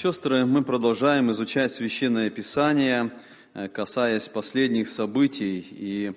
Сестры, мы продолжаем изучать Священное Писание, э, касаясь последних событий. И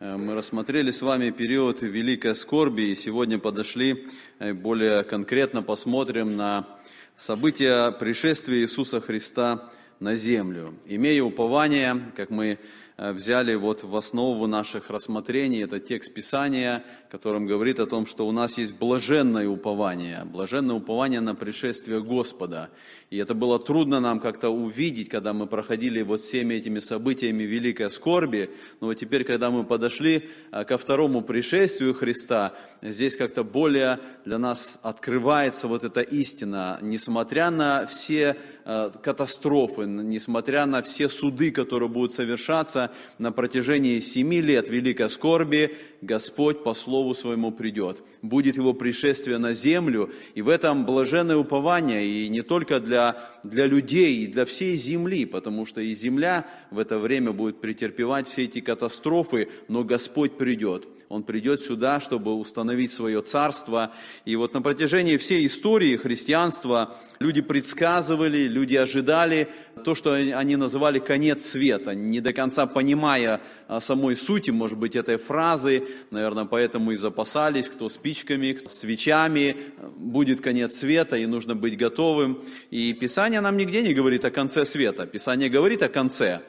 э, мы рассмотрели с вами период Великой Скорби, и сегодня подошли э, более конкретно, посмотрим на события пришествия Иисуса Христа на землю. Имея упование, как мы взяли вот в основу наших рассмотрений, это текст Писания, которым говорит о том, что у нас есть блаженное упование, блаженное упование на пришествие Господа. И это было трудно нам как-то увидеть, когда мы проходили вот всеми этими событиями великой скорби. Но вот теперь, когда мы подошли а, ко второму пришествию Христа, здесь как-то более для нас открывается вот эта истина. Несмотря на все катастрофы, несмотря на все суды, которые будут совершаться на протяжении семи лет великой скорби, Господь по слову своему придет. Будет его пришествие на землю, и в этом блаженное упование, и не только для, для людей, и для всей земли, потому что и земля в это время будет претерпевать все эти катастрофы, но Господь придет. Он придет сюда, чтобы установить свое царство. И вот на протяжении всей истории христианства люди предсказывали, люди ожидали то, что они называли конец света, не до конца понимая самой сути, может быть, этой фразы, наверное, поэтому и запасались, кто спичками, кто свечами, будет конец света, и нужно быть готовым. И Писание нам нигде не говорит о конце света, Писание говорит о конце.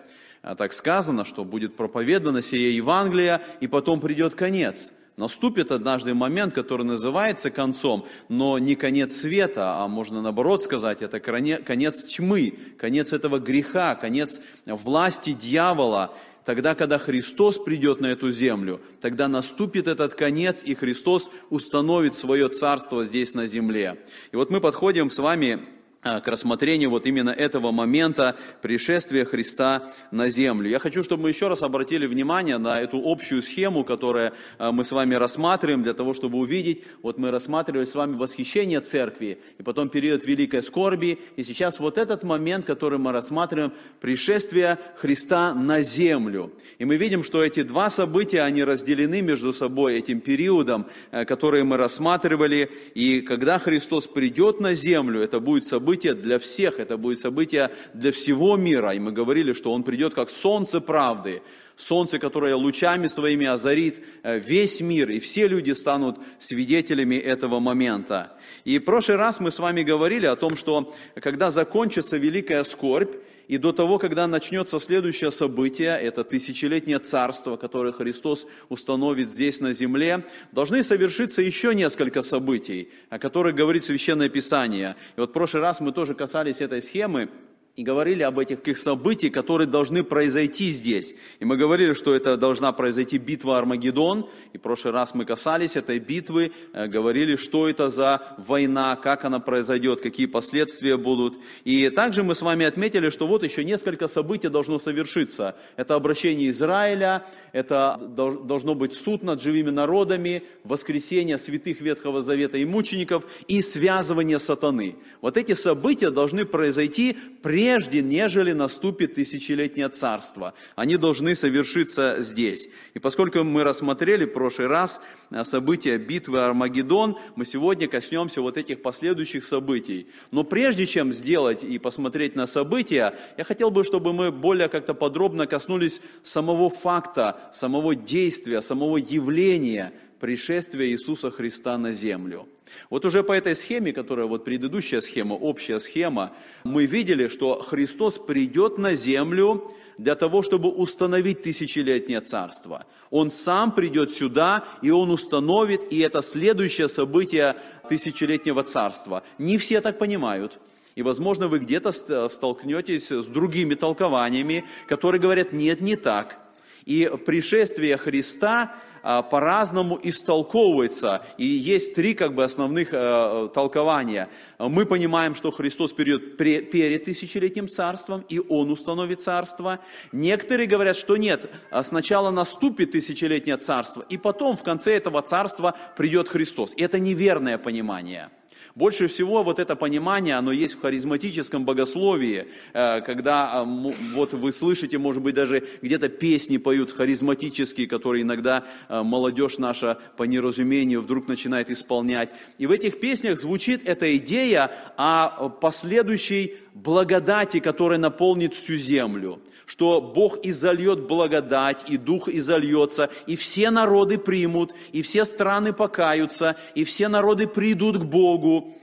А так сказано, что будет проповедано сие Евангелие, и потом придет конец. Наступит однажды момент, который называется концом, но не конец света, а можно наоборот сказать, это конец тьмы, конец этого греха, конец власти дьявола. Тогда, когда Христос придет на эту землю, тогда наступит этот конец, и Христос установит свое царство здесь на земле. И вот мы подходим с вами к рассмотрению вот именно этого момента пришествия Христа на землю. Я хочу, чтобы мы еще раз обратили внимание на эту общую схему, которую а, мы с вами рассматриваем, для того, чтобы увидеть, вот мы рассматривали с вами восхищение церкви, и потом период великой скорби, и сейчас вот этот момент, который мы рассматриваем, пришествие Христа на землю. И мы видим, что эти два события, они разделены между собой этим периодом, э, который мы рассматривали, и когда Христос придет на землю, это будет событие, событие для всех, это будет событие для всего мира. И мы говорили, что Он придет как солнце правды, солнце, которое лучами своими озарит э, весь мир, и все люди станут свидетелями этого момента. И в прошлый раз мы с вами говорили о том, что когда закончится великая скорбь, и до того, когда начнется следующее событие, это тысячелетнее царство, которое Христос установит здесь на земле, должны совершиться еще несколько событий, о которых говорит Священное Писание. И вот в прошлый раз мы тоже касались этой схемы, и говорили об этих каких событиях, которые должны произойти здесь. И мы говорили, что это должна произойти битва Армагеддон, и в прошлый раз мы касались этой битвы, э, говорили, что это за война, как она произойдет, какие последствия будут. И также мы с вами отметили, что вот еще несколько событий должно совершиться. Это обращение Израиля, это должно быть суд над живыми народами, воскресение святых Ветхого Завета и мучеников и связывание сатаны. Вот эти события должны произойти прежде прежде, нежели наступит тысячелетнее царство. Они должны совершиться здесь. И поскольку мы рассмотрели в прошлый раз э, события битвы Армагеддон, мы сегодня коснемся вот этих последующих событий. Но прежде чем сделать и посмотреть на события, я хотел бы, чтобы мы более как-то подробно коснулись самого факта, самого действия, самого явления пришествия Иисуса Христа на землю. Вот уже по этой схеме, которая вот предыдущая схема, общая схема, мы видели, что Христос придет на землю для того, чтобы установить тысячелетнее царство. Он сам придет сюда, и он установит, и это следующее событие тысячелетнего царства. Не все так понимают. И, возможно, вы где-то столкнетесь с другими толкованиями, которые говорят, нет, не так. И пришествие Христа по-разному истолковывается. И есть три как бы основных э, толкования. Мы понимаем, что Христос перейдет перед тысячелетним царством, и Он установит царство. Некоторые говорят, что нет, а сначала наступит тысячелетнее царство, и потом в конце этого царства придет Христос. И это неверное понимание. Больше всего вот это понимание, оно есть в харизматическом богословии, э, когда а, вот вы слышите, может быть, даже где-то песни поют харизматические, которые иногда э, молодежь наша по неразумению вдруг начинает исполнять. И в этих песнях звучит эта идея о последующей благодати, которая наполнит всю землю что Бог изольет благодать, и Дух изольется, и все народы примут, и все страны покаются, и все народы придут к Богу.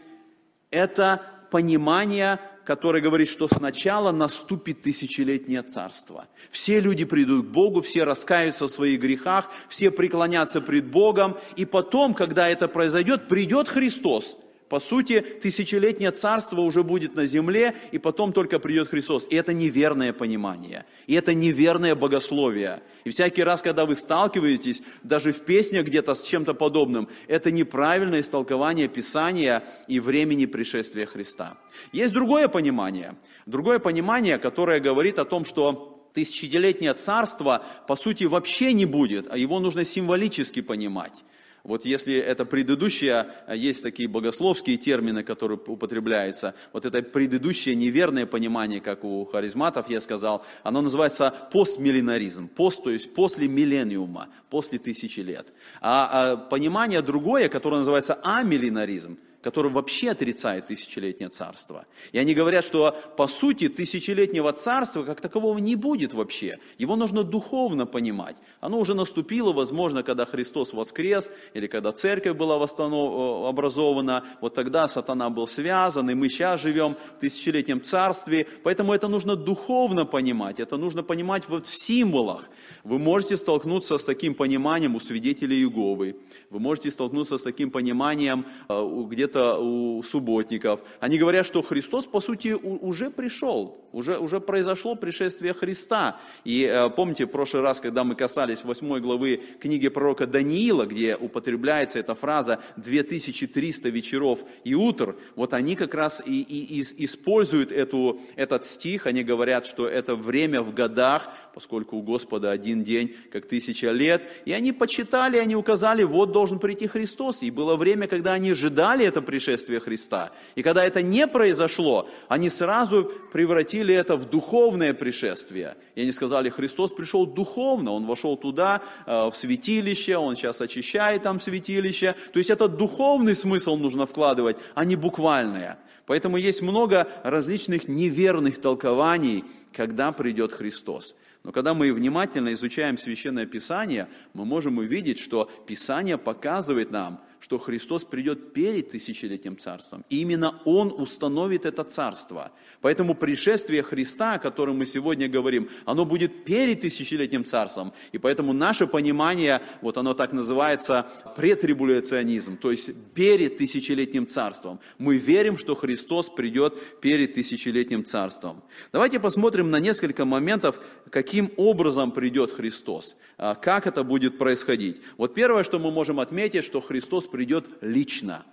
Это понимание, которое говорит, что сначала наступит тысячелетнее царство. Все люди придут к Богу, все раскаются в своих грехах, все преклонятся пред Богом, и потом, когда это произойдет, придет Христос – по сути, тысячелетнее царство уже будет на земле, и потом только придет Христос. И это неверное понимание, и это неверное богословие. И всякий раз, когда вы сталкиваетесь, даже в песнях где-то с чем-то подобным, это неправильное истолкование Писания и времени пришествия Христа. Есть другое понимание, другое понимание, которое говорит о том, что тысячелетнее царство, по сути, вообще не будет, а его нужно символически понимать. Вот если это предыдущее, а есть такие богословские термины, которые употребляются, вот это предыдущее неверное понимание, как у харизматов я сказал, оно называется постмиллинаризм. Пост, то есть после миллениума, после тысячи лет. А, а понимание другое, которое называется амиллинаризм – который вообще отрицает тысячелетнее царство. И они говорят, что по сути тысячелетнего царства как такового не будет вообще. Его нужно духовно понимать. Оно уже наступило, возможно, когда Христос воскрес, или когда церковь была восстанов... образована. Вот тогда сатана был связан, и мы сейчас живем в тысячелетнем царстве. Поэтому это нужно духовно понимать, это нужно понимать вот в символах. Вы можете столкнуться с таким пониманием у свидетелей Иеговы. Вы можете столкнуться с таким пониманием э, где-то у субботников. Они говорят, что Христос, по сути, уже пришел, уже, уже произошло пришествие Христа. И э, помните, в прошлый раз, когда мы касались 8 главы книги пророка Даниила, где употребляется эта фраза «2300 вечеров и утр», вот они как раз и, и, и используют эту, этот стих, они говорят, что это время в годах, поскольку у Господа один день, как тысяча лет, и они почитали, они указали, вот должен прийти Христос, и было время, когда они ожидали это пришествие Христа. И когда это не произошло, они сразу превратили это в духовное пришествие. И они сказали, Христос пришел духовно, Он вошел туда, э, в святилище, Он сейчас очищает там святилище. То есть это духовный смысл нужно вкладывать, а не буквальное. Поэтому есть много различных неверных толкований, когда придет Христос. Но когда мы внимательно изучаем Священное Писание, мы можем увидеть, что Писание показывает нам, что Христос придет перед тысячелетним царством. И именно Он установит это царство. Поэтому пришествие Христа, о котором мы сегодня говорим, оно будет перед тысячелетним царством. И поэтому наше понимание, вот оно так называется, претрибуляционизм, то есть перед тысячелетним царством. Мы верим, что Христос придет перед тысячелетним царством. Давайте посмотрим на несколько моментов, каким образом придет Христос, а, как это будет происходить. Вот первое, что мы можем отметить, что Христос придет лично.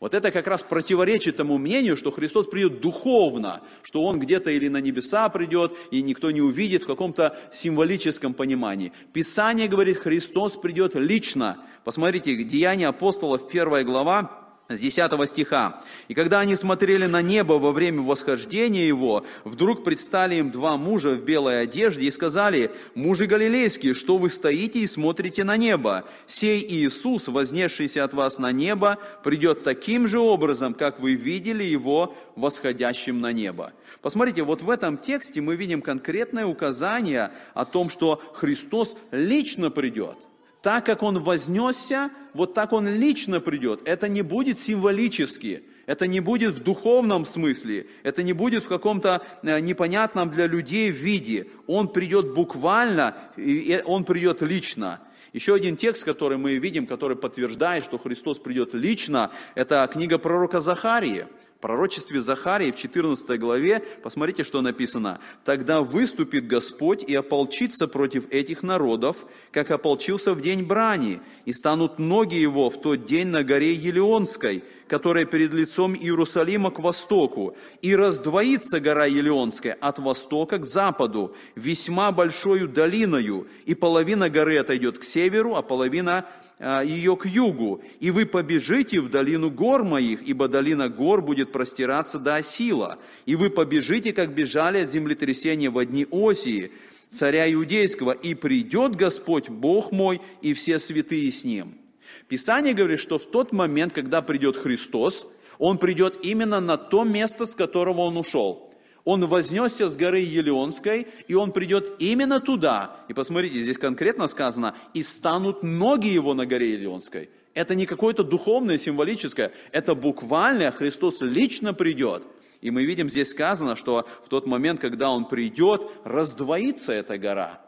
Вот это как раз противоречит тому мнению, что Христос придет духовно, что Он где-то или на небеса придет, и никто не увидит в каком-то символическом понимании. Писание говорит, Христос придет лично. Посмотрите, Деяния апостолов, первая глава, с 10 стиха. «И когда они смотрели на небо во время восхождения его, вдруг предстали им два мужа в белой одежде и сказали, «Мужи галилейские, что вы стоите и смотрите на небо? Сей Иисус, вознесшийся от вас на небо, придет таким же образом, как вы видели его восходящим на небо». Посмотрите, вот в этом тексте мы видим конкретное указание о том, что Христос лично придет. Так как Он вознесся, вот так Он лично придет. Это не будет символически, это не будет в духовном смысле, это не будет в каком-то э, непонятном для людей виде. Он придет буквально, и Он придет лично. Еще один текст, который мы видим, который подтверждает, что Христос придет лично, это книга пророка Захарии пророчестве Захарии в 14 главе, посмотрите, что написано. «Тогда выступит Господь и ополчится против этих народов, как ополчился в день брани, и станут ноги его в тот день на горе Елеонской, которая перед лицом Иерусалима к востоку, и раздвоится гора Елеонская от востока к западу, весьма большою долиною, и половина горы отойдет к северу, а половина ее к югу, и вы побежите в долину гор моих, ибо долина гор будет простираться до Осила, и вы побежите, как бежали от землетрясения в дни Осии, царя иудейского, и придет Господь Бог мой и все святые с ним». Писание говорит, что в тот момент, когда придет Христос, Он придет именно на то место, с которого Он ушел – он вознесся с горы Елеонской, и он придет именно туда. И посмотрите, здесь конкретно сказано, и станут ноги его на горе Елеонской. Это не какое-то духовное, символическое, это буквально Христос лично придет. И мы видим, здесь сказано, что в тот момент, когда Он придет, раздвоится эта гора.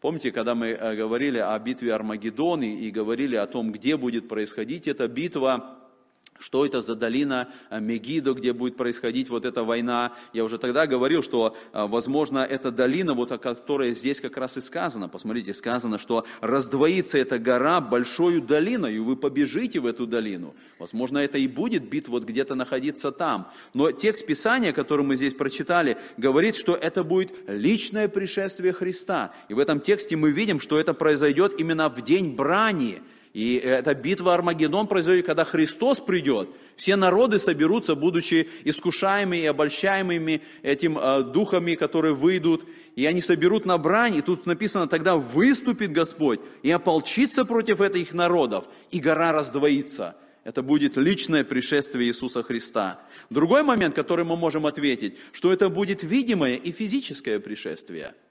Помните, когда мы э, говорили о битве Армагеддоны и говорили о том, где будет происходить эта битва, что это за долина э, Мегидо, где будет происходить вот эта война. Я уже тогда говорил, что, э, возможно, эта долина, вот о которой здесь как раз и сказано. Посмотрите, сказано, что раздвоится эта гора большой долиной, и вы побежите в эту долину. Возможно, это и будет бит вот где-то находиться там. Но текст Писания, который мы здесь прочитали, говорит, что это будет личное пришествие Христа. И в этом тексте мы видим, что это произойдет именно в день брани – и эта битва Армагеддон произойдет, когда Христос придет. Все народы соберутся, будучи искушаемыми и обольщаемыми этим э, духами, которые выйдут. И они соберут на брань. И тут написано, тогда выступит Господь и ополчится против этих народов. И гора раздвоится. Это будет личное пришествие Иисуса Христа. Другой момент, который мы можем ответить, что это будет видимое и физическое пришествие –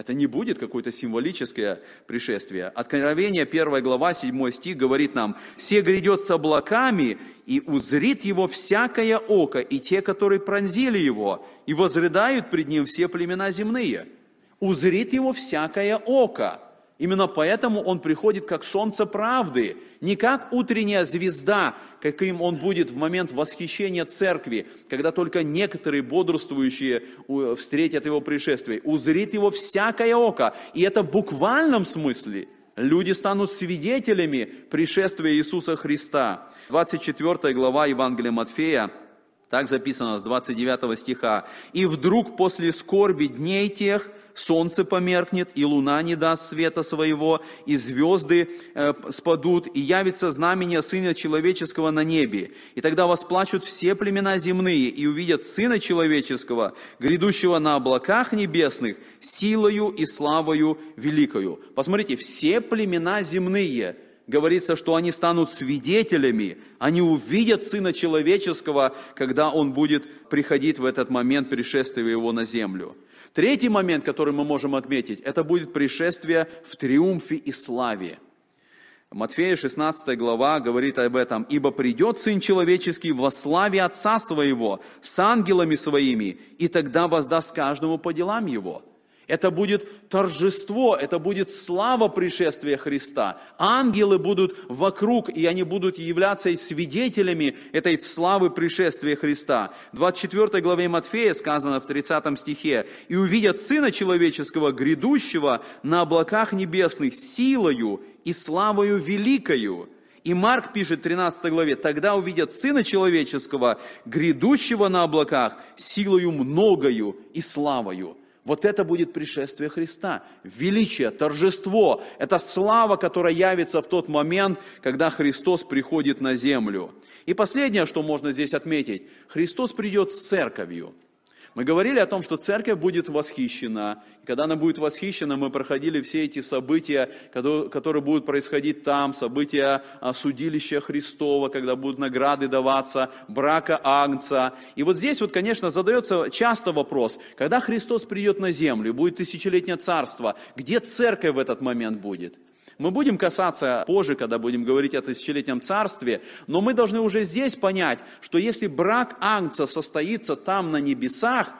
это не будет какое-то символическое пришествие. Откровение 1 глава, 7 стих говорит нам, «Се грядет с облаками, и узрит его всякое око, и те, которые пронзили его, и возрыдают пред ним все племена земные». Узрит его всякое око. Именно поэтому он приходит как солнце правды, не как утренняя звезда, каким он будет в момент восхищения церкви, когда только некоторые бодрствующие встретят его пришествие. Узрит его всякое око. И это в буквальном смысле. Люди станут свидетелями пришествия Иисуса Христа. 24 глава Евангелия Матфея, так записано с 29 стиха. «И вдруг после скорби дней тех солнце померкнет, и луна не даст света своего, и звезды э, спадут, и явится знамение Сына Человеческого на небе. И тогда восплачут все племена земные, и увидят Сына Человеческого, грядущего на облаках небесных, силою и славою великою». Посмотрите, все племена земные – говорится, что они станут свидетелями, они увидят Сына Человеческого, когда Он будет приходить в этот момент пришествия Его на землю. Третий момент, который мы можем отметить, это будет пришествие в триумфе и славе. Матфея 16 глава говорит об этом. «Ибо придет Сын Человеческий во славе Отца Своего, с ангелами Своими, и тогда воздаст каждому по делам Его». Это будет торжество, это будет слава пришествия Христа. Ангелы будут вокруг, и они будут являться свидетелями этой славы пришествия Христа. В 24 главе Матфея сказано в 30 стихе, «И увидят Сына Человеческого, грядущего на облаках небесных, силою и славою великою». И Марк пишет в 13 главе, «Тогда увидят Сына Человеческого, грядущего на облаках, силою многою и славою». Вот это будет пришествие Христа. Величие, торжество. Это слава, которая явится в тот момент, когда Христос приходит на землю. И последнее, что можно здесь отметить. Христос придет с церковью. Мы говорили о том, что церковь будет восхищена. И когда она будет восхищена, мы проходили все эти события, которые будут происходить там, события судилища Христова, когда будут награды даваться, брака Агнца. И вот здесь вот, конечно, задается часто вопрос, когда Христос придет на землю, будет тысячелетнее царство, где церковь в этот момент будет? Мы будем касаться позже, когда будем говорить о тысячелетнем царстве, но мы должны уже здесь понять, что если брак Агнца состоится там на небесах,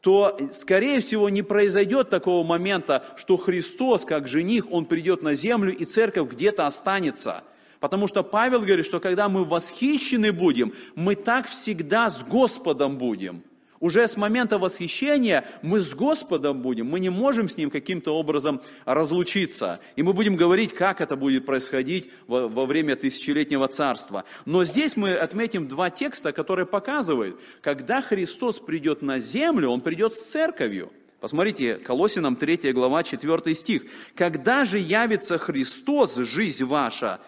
то, скорее всего, не произойдет такого момента, что Христос, как жених, Он придет на землю, и церковь где-то останется. Потому что Павел говорит, что когда мы восхищены будем, мы так всегда с Господом будем – уже с момента восхищения мы с Господом будем, мы не можем с Ним каким-то образом разлучиться. И мы будем говорить, как это будет происходить во, во время тысячелетнего царства. Но здесь мы отметим два текста, которые показывают, когда Христос придет на землю, Он придет с церковью. Посмотрите, Колосинам 3 глава 4 стих. «Когда же явится Христос, жизнь ваша,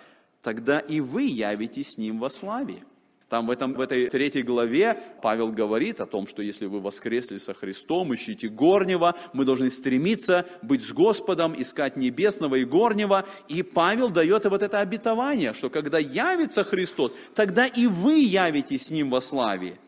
тогда и вы явитесь с Ним во славе». Там в, этом, в этой третьей главе Павел говорит о том, что если вы воскресли со Христом, ищите горнего, мы должны стремиться быть с Господом, искать небесного и горнего. И Павел дает вот это обетование, что когда явится Христос, тогда и вы явитесь с Ним во славе.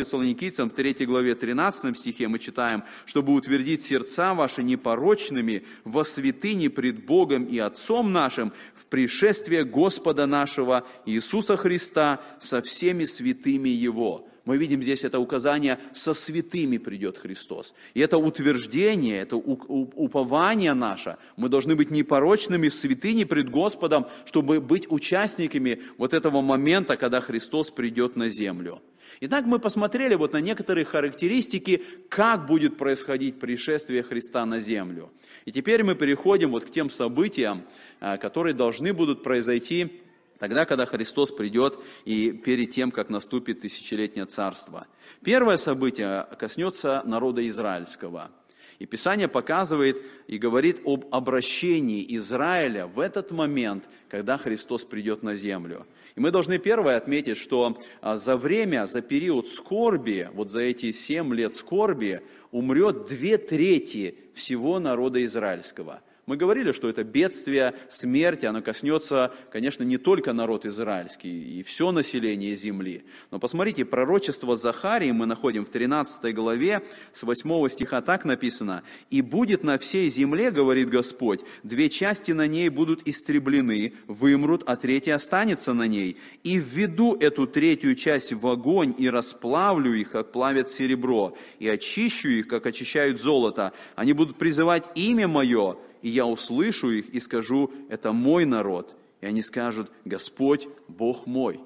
Фессалоникийцам 3 главе 13 стихе мы читаем, чтобы утвердить сердца ваши непорочными во святыне пред Богом и Отцом нашим в пришествие Господа нашего Иисуса Христа со всеми святыми Его. Мы видим здесь это указание, со святыми придет Христос. И это утверждение, это упование наше. Мы должны быть непорочными в святыне пред Господом, чтобы быть участниками вот этого момента, когда Христос придет на землю. Итак, мы посмотрели вот на некоторые характеристики, как будет происходить пришествие Христа на землю. И теперь мы переходим вот к тем событиям, а, которые должны будут произойти тогда, когда Христос придет и перед тем, как наступит тысячелетнее царство. Первое событие коснется народа израильского – и Писание показывает и говорит об обращении Израиля в этот момент, когда Христос придет на землю. И мы должны первое отметить, что а, за время, за период скорби, вот за эти семь лет скорби, умрет две трети всего народа израильского – мы говорили, что это бедствие, смерть, оно коснется, конечно, не только народ израильский и все население земли. Но посмотрите, пророчество Захарии мы находим в 13 главе, с 8 стиха так написано, «И будет на всей земле, говорит Господь, две части на ней будут истреблены, вымрут, а третья останется на ней. И введу эту третью часть в огонь и расплавлю их, как плавят серебро, и очищу их, как очищают золото. Они будут призывать имя Мое, и я услышу их и скажу, это мой народ. И они скажут, Господь, Бог мой.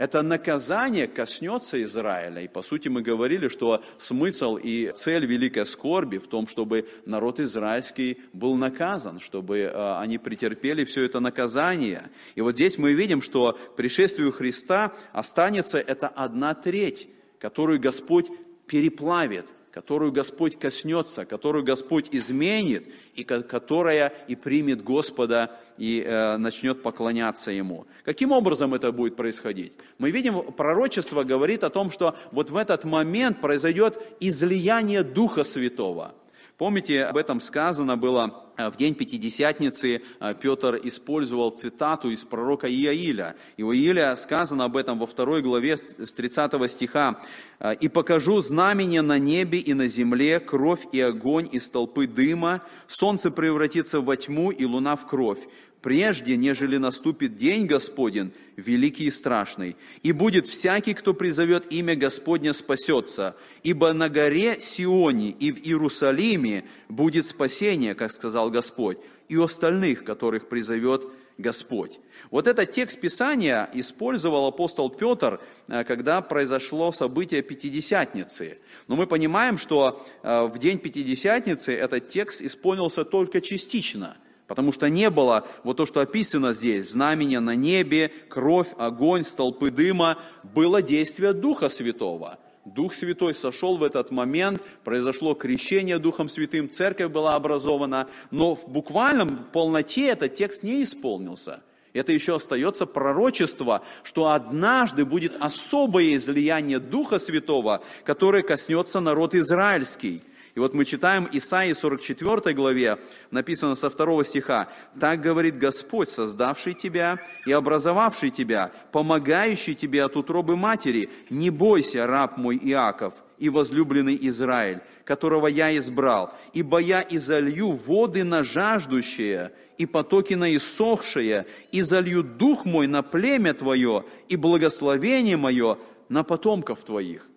Это наказание коснется Израиля. И по сути мы говорили, что смысл и цель великой скорби в том, чтобы народ израильский был наказан, чтобы э, они претерпели все это наказание. И вот здесь мы видим, что пришествию Христа останется это одна треть, которую Господь переплавит, которую Господь коснется, которую Господь изменит, и которая и примет Господа и э, начнет поклоняться Ему. Каким образом это будет происходить? Мы видим, пророчество говорит о том, что вот в этот момент произойдет излияние Духа Святого – Помните, об этом сказано было в день Пятидесятницы. Э, Петр использовал цитату из пророка Иаиля. И у Иаиля сказано об этом во второй главе с 30 стиха. «Э, «И покажу знамение на небе и на земле, кровь и огонь из толпы дыма, солнце превратится во тьму и луна в кровь прежде, нежели наступит день Господень, великий и страшный. И будет всякий, кто призовет имя Господня, спасется. Ибо на горе Сионе и в Иерусалиме будет спасение, как сказал Господь, и остальных, которых призовет Господь. Вот этот текст Писания использовал апостол Петр, э, когда произошло событие Пятидесятницы. Но мы понимаем, что э, в день Пятидесятницы этот текст исполнился только частично – Потому что не было вот то, что описано здесь, знамения на небе, кровь, огонь, столпы дыма, было действие Духа Святого. Дух Святой сошел в этот момент, произошло крещение Духом Святым, церковь была образована, но в буквальном полноте этот текст не исполнился. Это еще остается пророчество, что однажды будет особое излияние Духа Святого, которое коснется народ израильский. И вот мы читаем Исаии 44 главе, написано со второго стиха, «Так говорит Господь, создавший тебя и образовавший тебя, помогающий тебе от утробы матери, не бойся, раб мой Иаков, и возлюбленный Израиль, которого я избрал, ибо я изолью воды на жаждущее, и потоки на иссохшее, и залью дух мой на племя твое, и благословение мое на потомков твоих».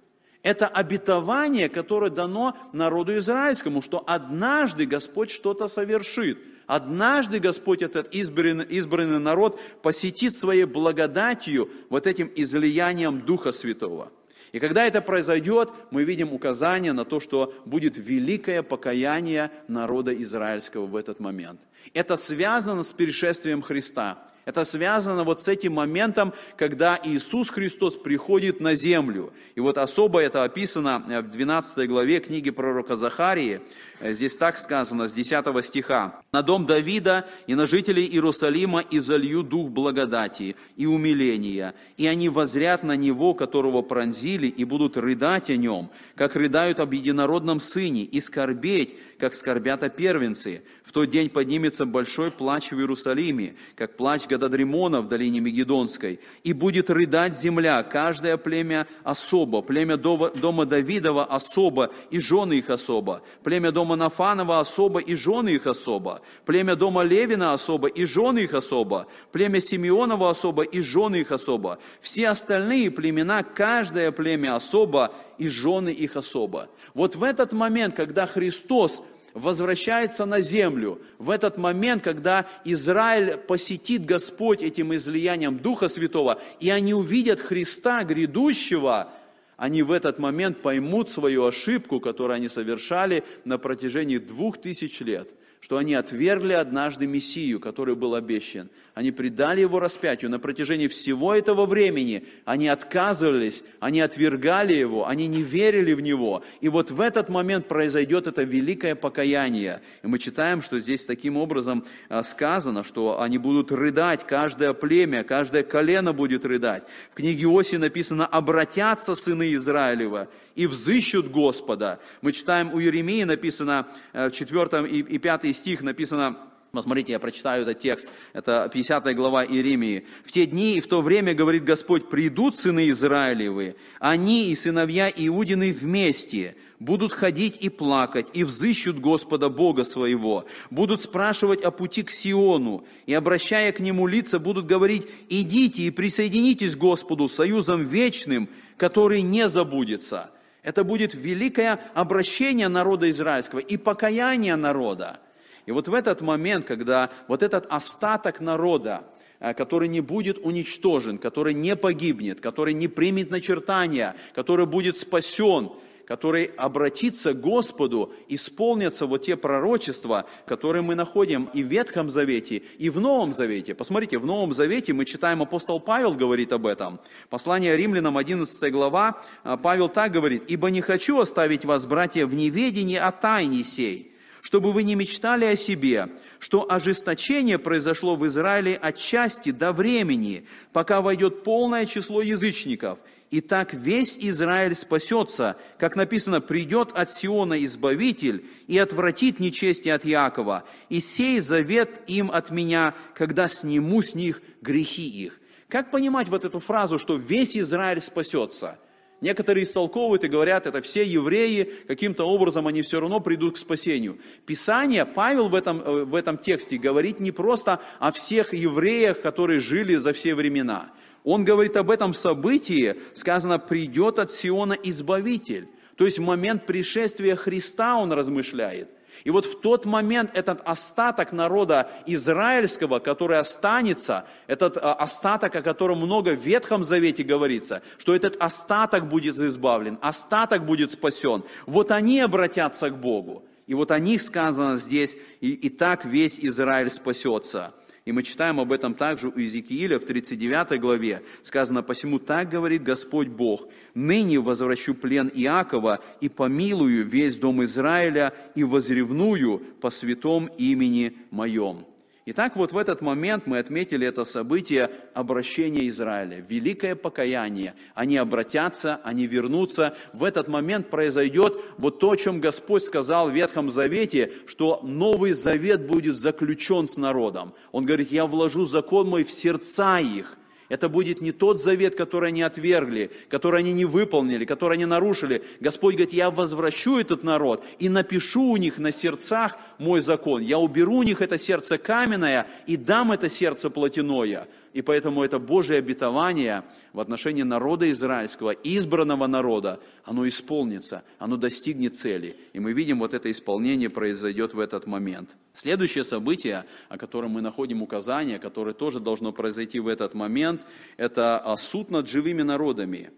Это обетование, которое дано народу израильскому, что однажды Господь что-то совершит. Однажды Господь, этот избранный, избранный народ, посетит своей благодатью, вот этим излиянием Духа Святого. И когда это произойдет, мы видим указание на то, что будет великое покаяние народа израильского в этот момент. Это связано с перешествием Христа. Это связано вот с этим моментом, когда Иисус Христос приходит на землю. И вот особо это описано в 12 главе книги пророка Захарии. Здесь так сказано, с 10 стиха. «На дом Давида и на жителей Иерусалима изолью дух благодати и умиления, и они возрят на него, которого пронзили, и будут рыдать о нем, как рыдают об единородном сыне, и скорбеть, как скорбят о первенцы. В тот день поднимется большой плач в Иерусалиме, как плач Гададримона в долине Мегедонской, и будет рыдать земля, каждое племя особо, племя дома Давидова особо, и жены их особо, племя дома Нафанова особо, и жены их особо, племя дома Левина особо, и жены их особо, племя Симеонова особо, и жены их особо. Все остальные племена, каждое племя особо, и жены их особо. Вот в этот момент, когда Христос возвращается на землю, в этот момент, когда Израиль посетит Господь этим излиянием Духа Святого, и они увидят Христа грядущего, они в этот момент поймут свою ошибку, которую они совершали на протяжении двух тысяч лет – что они отвергли однажды Мессию, который был обещан. Они предали его распятию. На протяжении всего этого времени они отказывались, они отвергали его, они не верили в него. И вот в этот момент произойдет это великое покаяние. И мы читаем, что здесь таким образом а, сказано, что они будут рыдать, каждое племя, каждое колено будет рыдать. В книге Оси написано «обратятся сыны Израилева и взыщут Господа». Мы читаем у Еремии написано э, в 4 и 5 стих написано, Посмотрите, я прочитаю этот текст. Это 50 глава Иеремии. «В те дни и в то время, говорит Господь, придут сыны Израилевы, они и сыновья Иудины вместе, будут ходить и плакать, и взыщут Господа Бога своего, будут спрашивать о пути к Сиону, и, обращая к нему лица, будут говорить, идите и присоединитесь к Господу союзом вечным, который не забудется». Это будет великое обращение народа израильского и покаяние народа. И вот в этот момент, когда вот этот остаток народа, э, который не будет уничтожен, который не погибнет, который не примет начертания, который будет спасен, который обратится к Господу, исполнятся вот те пророчества, которые мы находим и в Ветхом Завете, и в Новом Завете. Посмотрите, в Новом Завете мы читаем, апостол Павел говорит об этом. Послание римлянам, 11 глава, э, Павел так говорит, «Ибо не хочу оставить вас, братья, в неведении о тайне сей, чтобы вы не мечтали о себе, что ожесточение произошло в Израиле отчасти до времени, пока войдет полное число язычников. И так весь Израиль спасется, как написано, придет от Сиона Избавитель и отвратит нечестие от Якова, и сей завет им от меня, когда сниму с них грехи их. Как понимать вот эту фразу, что весь Израиль спасется? Некоторые истолковывают и говорят, это все евреи, каким-то образом они все равно придут к спасению. Писание, Павел в этом, э, в этом тексте говорит не просто о всех евреях, которые жили за все времена. Он говорит об этом событии, сказано, придет от Сиона Избавитель. То есть в момент пришествия Христа он размышляет – и вот в тот момент этот остаток народа израильского, который останется, этот а, остаток, о котором много в Ветхом Завете говорится, что этот остаток будет избавлен, остаток будет спасен, вот они обратятся к Богу. И вот о них сказано здесь, и, и так весь Израиль спасется. И мы читаем об этом также у Иезекииля в 39 главе. Сказано, «Посему так говорит Господь Бог, ныне возвращу плен Иакова и помилую весь дом Израиля и возревную по святом имени моем». Итак, вот в этот момент мы отметили это событие обращения Израиля, великое покаяние. Они обратятся, они вернутся. В этот момент произойдет вот то, о чем Господь сказал в Ветхом Завете, что Новый Завет будет заключен с народом. Он говорит, я вложу закон мой в сердца их, это будет не тот завет, который они отвергли, который они не выполнили, который они нарушили. Господь говорит, я возвращу этот народ и напишу у них на сердцах мой закон. Я уберу у них это сердце каменное и дам это сердце плотяное. И поэтому это Божие обетование в отношении народа израильского, избранного народа, оно исполнится, оно достигнет цели. И мы видим, вот это исполнение произойдет в этот момент. Следующее событие, о котором мы находим указание, которое тоже должно произойти в этот момент, это а, суд над живыми народами.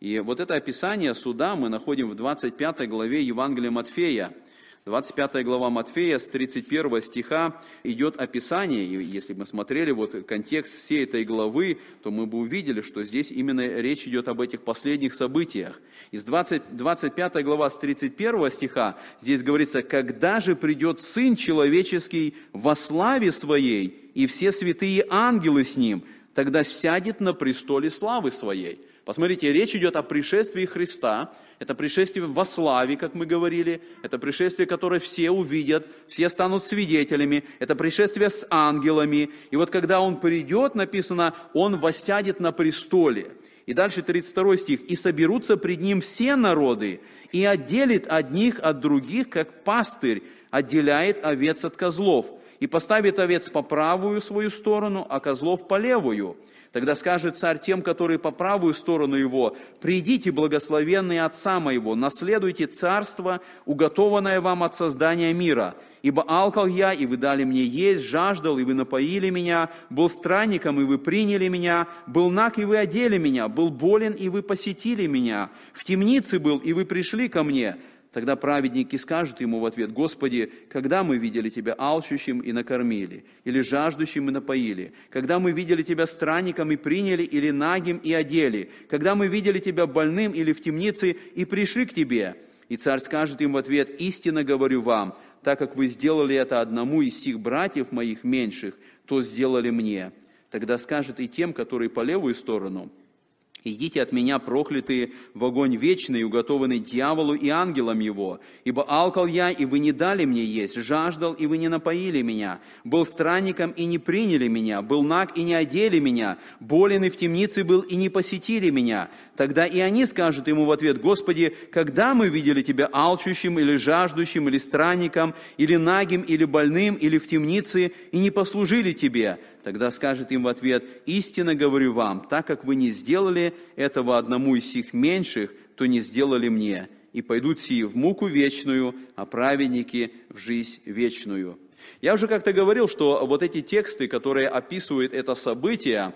И вот это описание суда мы находим в 25 главе Евангелия Матфея. 25 глава Матфея с 31 стиха идет описание, и если бы мы смотрели вот контекст всей этой главы, то мы бы увидели, что здесь именно речь идет об этих последних событиях. Из 20, 25 глава с 31 стиха здесь говорится, «Когда же придет Сын Человеческий во славе Своей, и все святые ангелы с Ним, тогда сядет на престоле славы Своей». Посмотрите, речь идет о пришествии Христа, это пришествие во славе, как мы говорили, это пришествие, которое все увидят, все станут свидетелями, это пришествие с ангелами. И вот когда Он придет, написано, Он воссядет на престоле. И дальше 32 стих. «И соберутся пред Ним все народы, и отделит одних от других, как пастырь отделяет овец от козлов, и поставит овец по правую свою сторону, а козлов по левую». Тогда скажет царь тем, которые по правую сторону его, «Придите, благословенные Отца моего, наследуйте царство, уготованное вам от создания мира. Ибо алкал я, и вы дали мне есть, жаждал, и вы напоили меня, был странником, и вы приняли меня, был наг, и вы одели меня, был болен, и вы посетили меня, в темнице был, и вы пришли ко мне». Тогда праведники скажут ему в ответ, «Господи, когда мы видели Тебя алчущим и накормили, или жаждущим и напоили? Когда мы видели Тебя странником и приняли, или нагим и одели? Когда мы видели Тебя больным или в темнице и пришли к Тебе?» И царь скажет им в ответ, «Истинно говорю вам, так как вы сделали это одному из сих братьев моих меньших, то сделали мне». Тогда скажет и тем, которые по левую сторону – «Идите от меня, проклятые, в огонь вечный, уготованный дьяволу и ангелам его. Ибо алкал я, и вы не дали мне есть, жаждал, и вы не напоили меня, был странником, и не приняли меня, был наг, и не одели меня, болен и в темнице был, и не посетили меня». Тогда и они скажут ему в ответ, «Господи, когда мы видели Тебя алчущим, или жаждущим, или странником, или нагим, или больным, или в темнице, и не послужили Тебе?» Тогда скажет им в ответ, «Истинно говорю вам, так как вы не сделали этого одному из сих меньших, то не сделали мне, и пойдут сии в муку вечную, а праведники в жизнь вечную». Я уже как-то говорил, что вот эти тексты, которые описывают это событие,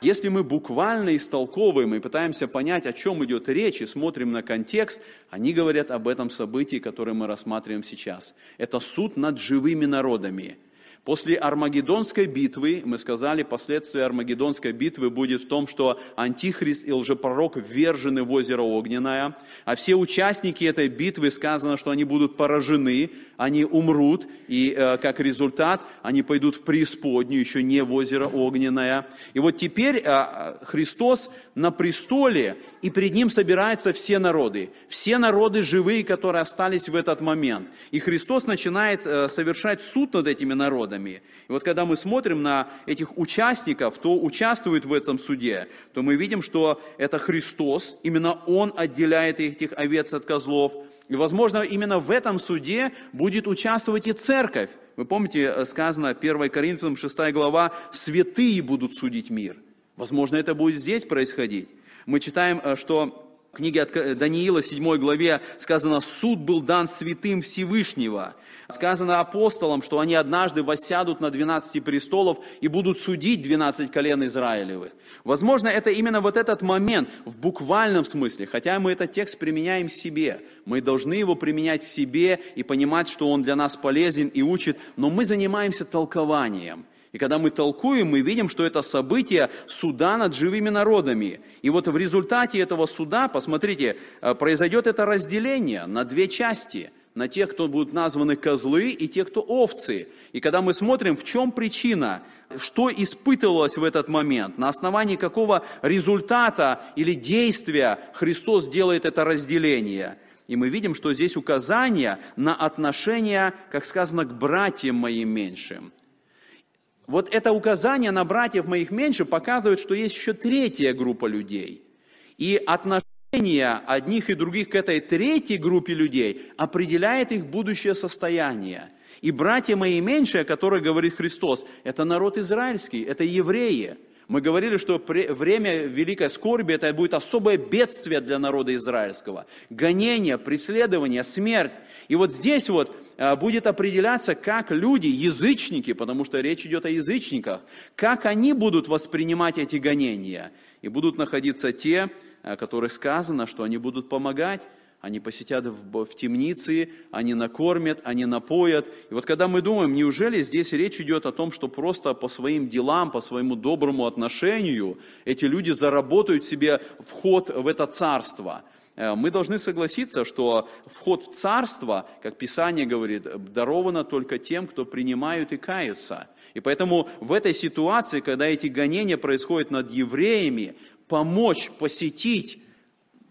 если мы буквально истолковываем и пытаемся понять, о чем идет речь, и смотрим на контекст, они говорят об этом событии, которое мы рассматриваем сейчас. Это суд над живыми народами – После Армагеддонской битвы, мы сказали, последствия Армагеддонской битвы будет в том, что Антихрист и лжепророк ввержены в озеро Огненное, а все участники этой битвы, сказано, что они будут поражены, они умрут, и э, как результат они пойдут в преисподнюю, еще не в озеро Огненное. И вот теперь э, Христос на престоле, и пред Ним собираются все народы, все народы живые, которые остались в этот момент. И Христос начинает э, совершать суд над этими народами народами. И вот когда мы смотрим на этих участников, кто участвует в этом суде, то мы видим, что это Христос, именно Он отделяет этих овец от козлов. И, возможно, именно в этом суде будет участвовать и церковь. Вы помните, э, сказано 1 Коринфянам 6 глава, «Святые будут судить мир». Возможно, это будет здесь происходить. Мы читаем, э, что в книге от Даниила, 7 главе, сказано, суд был дан святым Всевышнего. Сказано апостолам, что они однажды воссядут на 12 престолов и будут судить 12 колен Израилевых. Возможно, это именно вот этот момент в буквальном смысле, хотя мы этот текст применяем себе. Мы должны его применять себе и понимать, что он для нас полезен и учит, но мы занимаемся толкованием – и когда мы толкуем, мы видим, что это событие суда над живыми народами. И вот в результате этого суда, посмотрите, э, произойдет это разделение на две части. На тех, кто будут названы козлы, и тех, кто овцы. И когда мы смотрим, в чем причина, что испытывалось в этот момент, на основании какого результата или действия Христос делает это разделение. И мы видим, что здесь указание на отношение, как сказано, к братьям моим меньшим. Вот это указание на братьев моих меньше показывает, что есть еще третья группа людей. И отношение одних и других к этой третьей группе людей определяет их будущее состояние. И братья мои меньшие, о которых говорит Христос, это народ израильский, это евреи – мы говорили, что время великой скорби это будет особое бедствие для народа израильского. Гонение, преследование, смерть. И вот здесь вот а, будет определяться, как люди, язычники, потому что речь идет о язычниках, как они будут воспринимать эти гонения. И будут находиться те, о которых сказано, что они будут помогать они посетят в, в темнице, они накормят, они напоят. И вот когда мы думаем, неужели здесь речь идет о том, что просто по своим делам, по своему доброму отношению эти люди заработают себе вход в это царство – Э, мы должны согласиться, что вход в царство, как Писание говорит, даровано только тем, кто принимают и каются. И поэтому в этой ситуации, когда эти гонения происходят над евреями, помочь, посетить,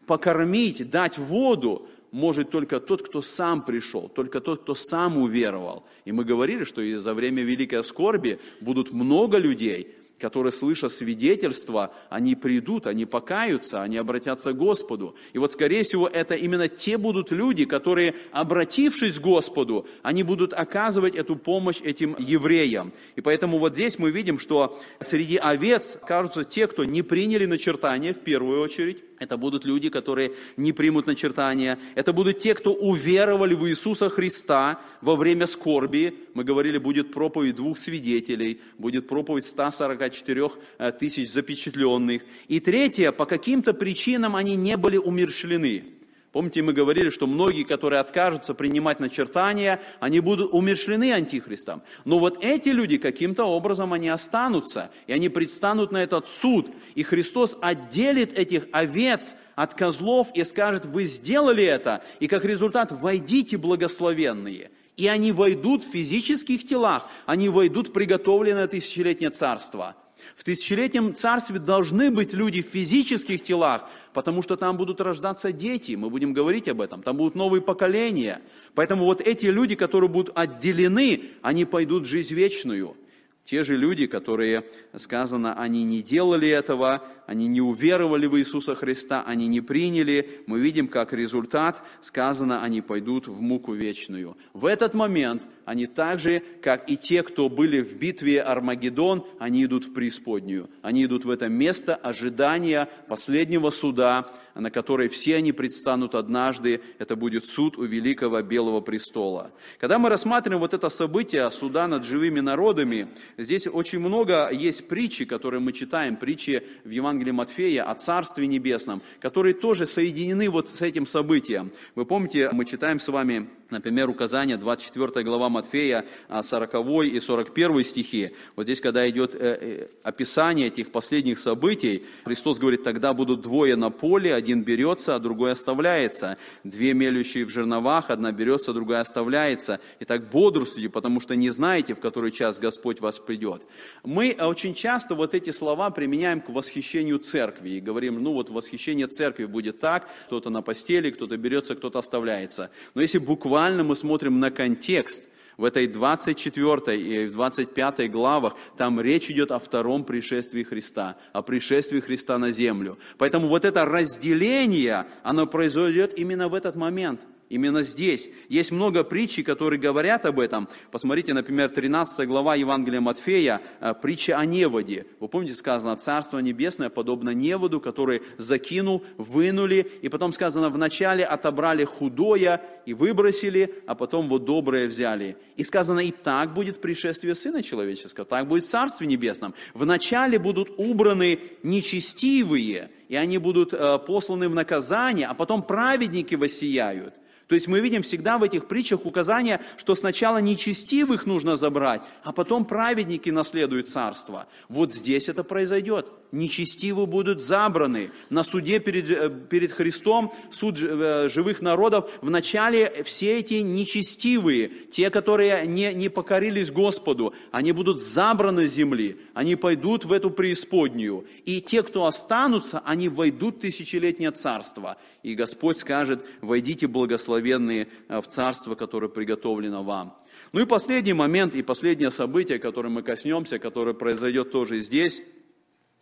покормить, дать воду, может только тот, кто сам пришел, только тот, кто сам уверовал. И мы говорили, что за время Великой Скорби будут много людей, которые, слыша свидетельства, они придут, они покаются, они обратятся к Господу. И вот, скорее всего, это именно те будут люди, которые, обратившись к Господу, они будут оказывать эту помощь этим евреям. И поэтому вот здесь мы видим, что среди овец кажутся те, кто не приняли начертание в первую очередь, это будут люди, которые не примут начертания. Это будут те, кто уверовали в Иисуса Христа во время скорби. Мы говорили, будет проповедь двух свидетелей, будет проповедь 144 э, тысяч запечатленных. И третье, по каким-то причинам они не были умершлены. Помните, мы говорили, что многие, которые откажутся принимать начертания, они будут умершлены антихристом. Но вот эти люди каким-то образом они останутся, и они предстанут на этот суд. И Христос отделит этих овец от козлов и скажет, вы сделали это, и как результат войдите благословенные. И они войдут в физических телах, они войдут в приготовленное тысячелетнее царство – в тысячелетнем царстве должны быть люди в физических телах, потому что там будут рождаться дети, мы будем говорить об этом, там будут новые поколения. Поэтому вот эти люди, которые будут отделены, они пойдут в жизнь вечную. Те же люди, которые, сказано, они не делали этого, они не уверовали в Иисуса Христа, они не приняли, мы видим, как результат, сказано, они пойдут в муку вечную. В этот момент они так же, как и те, кто были в битве Армагеддон, они идут в преисподнюю. Они идут в это место ожидания последнего суда, на который все они предстанут однажды. Это будет суд у великого Белого престола. Когда мы рассматриваем вот это событие суда над живыми народами, здесь очень много есть притчи, которые мы читаем, притчи в Евангелии Матфея о Царстве Небесном, которые тоже соединены вот с этим событием. Вы помните, мы читаем с вами Например, указание 24 глава Матфея, 40 а, и 41 стихи. Вот здесь, когда идет э, э, описание этих последних событий, Христос говорит, тогда будут двое на поле, один берется, а другой оставляется. Две мелющие в жерновах, одна берется, другая оставляется. Итак, бодрствуйте, потому что не знаете, в который час Господь вас придет. Мы очень часто вот эти слова применяем к восхищению церкви и говорим, ну вот восхищение церкви будет так, кто-то на постели, кто-то берется, кто-то оставляется. Но если буквально индивидуально мы смотрим на контекст, в этой 24 и 25 главах, там речь идет о втором пришествии Христа, о пришествии Христа на землю. Поэтому вот это разделение, оно произойдет именно в этот момент – Именно здесь. Есть много притчей, которые говорят об этом. Посмотрите, например, 13 глава Евангелия Матфея, э, притча о неводе. Вы помните, сказано, Царство Небесное подобно неводу, который закинул, вынули, и потом сказано, вначале отобрали худое и выбросили, а потом вот доброе взяли. И сказано, и так будет пришествие Сына Человеческого, так будет Царстве Небесном. Вначале будут убраны нечестивые, и они будут э, посланы в наказание, а потом праведники воссияют. То есть мы видим всегда в этих притчах указание, что сначала нечестивых нужно забрать, а потом праведники наследуют царство. Вот здесь это произойдет. Нечестивые будут забраны. На суде перед, э, перед Христом, суд э, живых народов, вначале все эти нечестивые, те, которые не, не покорились Господу, они будут забраны с земли, они пойдут в эту преисподнюю. И те, кто останутся, они войдут в тысячелетнее царство. И Господь скажет, войдите благословенные благословенные э, в царство, которое приготовлено вам. Ну и последний момент, и последнее событие, которое мы коснемся, которое произойдет тоже здесь,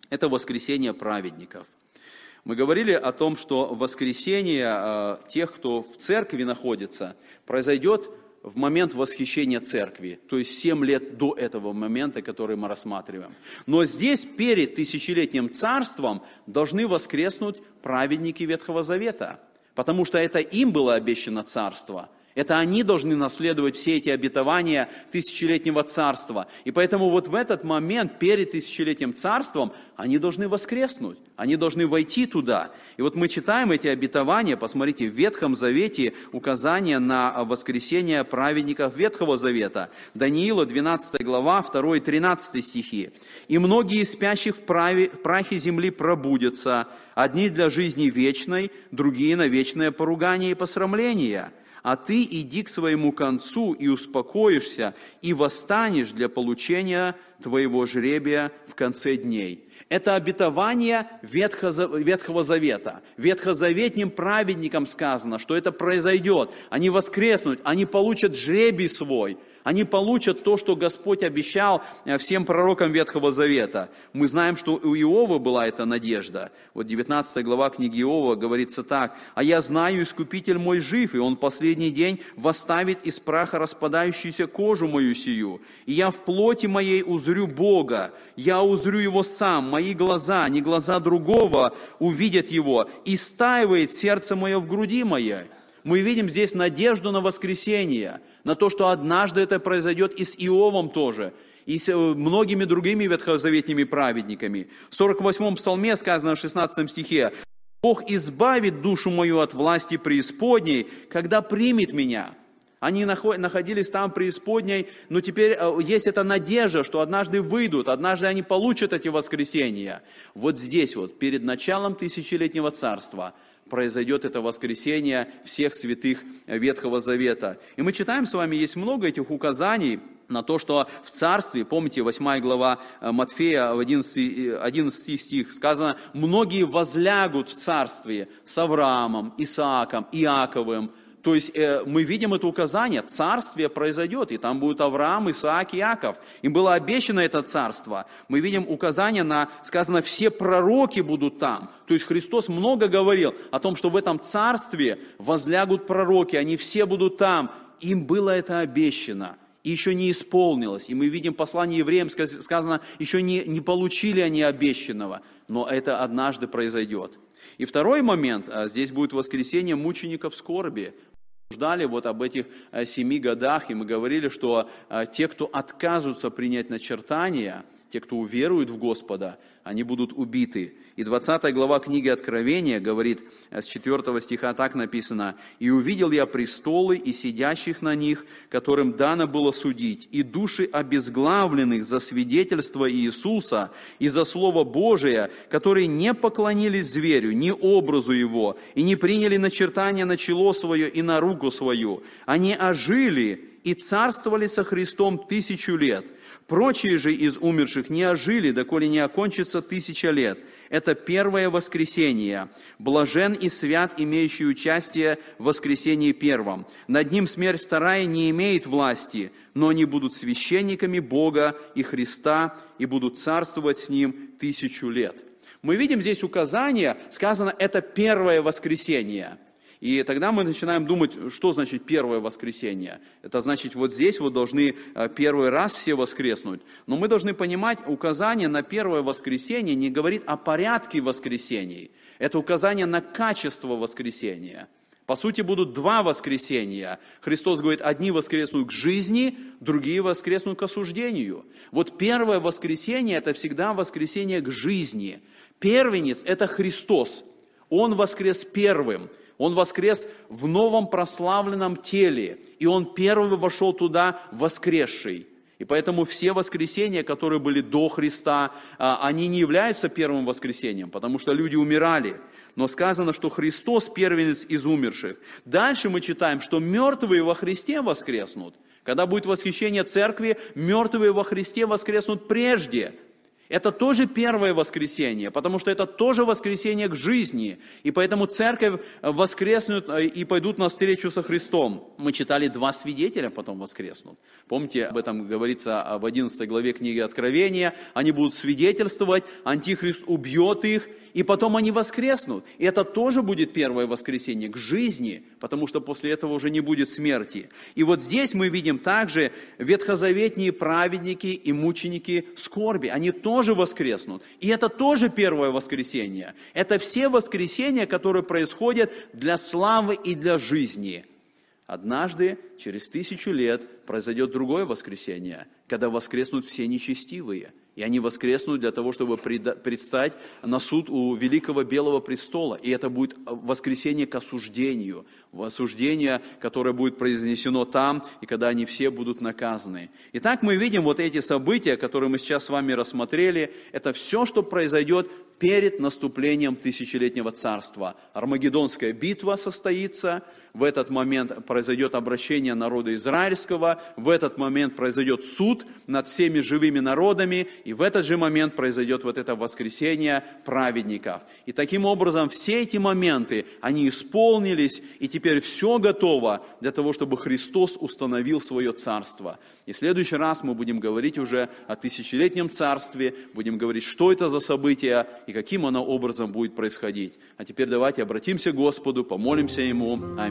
это воскресение праведников. Мы говорили о том, что воскресение э, тех, кто в церкви находится, произойдет в момент восхищения церкви, то есть 7 лет до этого момента, который мы рассматриваем. Но здесь перед тысячелетним царством должны воскреснуть праведники Ветхого Завета – потому что это им было обещано царство. Это они должны наследовать все эти обетования тысячелетнего царства. И поэтому вот в этот момент, перед тысячелетним царством, они должны воскреснуть, они должны войти туда. И вот мы читаем эти обетования, посмотрите, в Ветхом Завете указание на воскресение праведников Ветхого Завета. Даниила, 12 глава, 2 и 13 стихи. «И многие из спящих в прахе земли пробудятся, одни для жизни вечной, другие на вечное поругание и посрамление» а ты иди к своему концу и успокоишься, и восстанешь для получения твоего жребия в конце дней. Это обетование Ветхого Завета. Ветхозаветним праведникам сказано, что это произойдет. Они воскреснут, они получат жребий свой – они получат то, что Господь обещал э, всем пророкам Ветхого Завета. Мы знаем, что у Иова была эта надежда. Вот 19 глава книги Иова говорится так. «А я знаю, Искупитель мой жив, и Он последний день восставит из праха распадающуюся кожу мою сию. И я в плоти моей узрю Бога, я узрю Его сам, мои глаза, не глаза другого, увидят Его, и стаивает сердце мое в груди моей». Мы видим здесь надежду на воскресение, на то, что однажды это произойдет и с Иовом тоже, и с э, многими другими ветхозаветными праведниками. В 48-м псалме сказано в 16 стихе, «Бог избавит душу мою от власти преисподней, когда примет меня». Они находились там преисподней, но теперь э, есть эта надежда, что однажды выйдут, однажды они получат эти воскресения. Вот здесь вот, перед началом тысячелетнего царства – произойдет это воскресение всех святых Ветхого Завета. И мы читаем с вами, есть много этих указаний на то, что в царстве, помните, 8 глава э, Матфея, 11, 11 э, стих, сказано, многие возлягут в царстве с Авраамом, Исааком, Иаковым, то есть э, мы видим это указание, царствие произойдет, и там будет Авраам, Исаак, Иаков. Им было обещано это царство. Мы видим указание на, сказано, все пророки будут там. То есть Христос много говорил о том, что в этом царстве возлягут пророки, они все будут там. Им было это обещано и еще не исполнилось. И мы видим послание евреям, сказано, еще не, не получили они обещанного, но это однажды произойдет. И второй момент, а, здесь будет воскресение мучеников скорби ждали вот об этих э, семи годах, и мы говорили, что э, те, кто отказываются принять начертания, те, кто уверуют в Господа, они будут убиты. И 20 глава книги Откровения говорит, с 4 стиха так написано, «И увидел я престолы и сидящих на них, которым дано было судить, и души обезглавленных за свидетельство Иисуса и за Слово Божие, которые не поклонились зверю, ни образу его, и не приняли начертания на чело свое и на руку свою. Они ожили и царствовали со Христом тысячу лет. Прочие же из умерших не ожили, доколе не окончится тысяча лет. Это первое воскресение. Блажен и свят, имеющий участие в воскресении первом. Над ним смерть вторая не имеет власти, но они будут священниками Бога и Христа и будут царствовать с ним тысячу лет. Мы видим здесь указание, сказано, это первое воскресение – и тогда мы начинаем думать, что значит первое воскресенье. Это значит, вот здесь вот должны э, первый раз все воскреснуть. Но мы должны понимать, указание на первое воскресенье не говорит о порядке воскресений. Это указание на качество воскресения. По сути, будут два воскресения. Христос говорит, одни воскреснут к жизни, другие воскреснут к осуждению. Вот первое воскресение – это всегда воскресение к жизни. Первенец – это Христос. Он воскрес первым. Он воскрес в новом прославленном теле, и Он первый вошел туда воскресший. И поэтому все воскресения, которые были до Христа, а, они не являются первым воскресением, потому что люди умирали. Но сказано, что Христос первенец из умерших. Дальше мы читаем, что мертвые во Христе воскреснут. Когда будет восхищение церкви, мертвые во Христе воскреснут прежде, это тоже первое воскресенье, потому что это тоже воскресенье к жизни. И поэтому церковь воскреснут э, и пойдут на встречу со Христом. Мы читали, два свидетеля потом воскреснут. Помните, об этом говорится в 11 главе книги Откровения. Они будут свидетельствовать, Антихрист убьет их, и потом они воскреснут. И это тоже будет первое воскресенье к жизни, потому что после этого уже не будет смерти. И вот здесь мы видим также ветхозаветные праведники и мученики скорби. Они тоже воскреснут. И это тоже первое воскресенье. Это все воскресения, которые происходят для славы и для жизни. Однажды, через тысячу лет, произойдет другое воскресение, когда воскреснут все нечестивые. И они воскреснут для того, чтобы предстать на суд у великого белого престола. И это будет воскресение к осуждению. Осуждение, которое будет произнесено там, и когда они все будут наказаны. Итак, мы видим вот эти события, которые мы сейчас с вами рассмотрели. Это все, что произойдет перед наступлением тысячелетнего царства. Армагеддонская битва состоится, в этот момент произойдет обращение народа израильского, в этот момент произойдет суд над всеми живыми народами, и в этот же момент произойдет вот это воскресение праведников. И таким образом все эти моменты, они исполнились, и теперь все готово для того, чтобы Христос установил свое царство. И в следующий раз мы будем говорить уже о тысячелетнем царстве, будем говорить, что это за событие и каким оно образом будет происходить. А теперь давайте обратимся к Господу, помолимся Ему.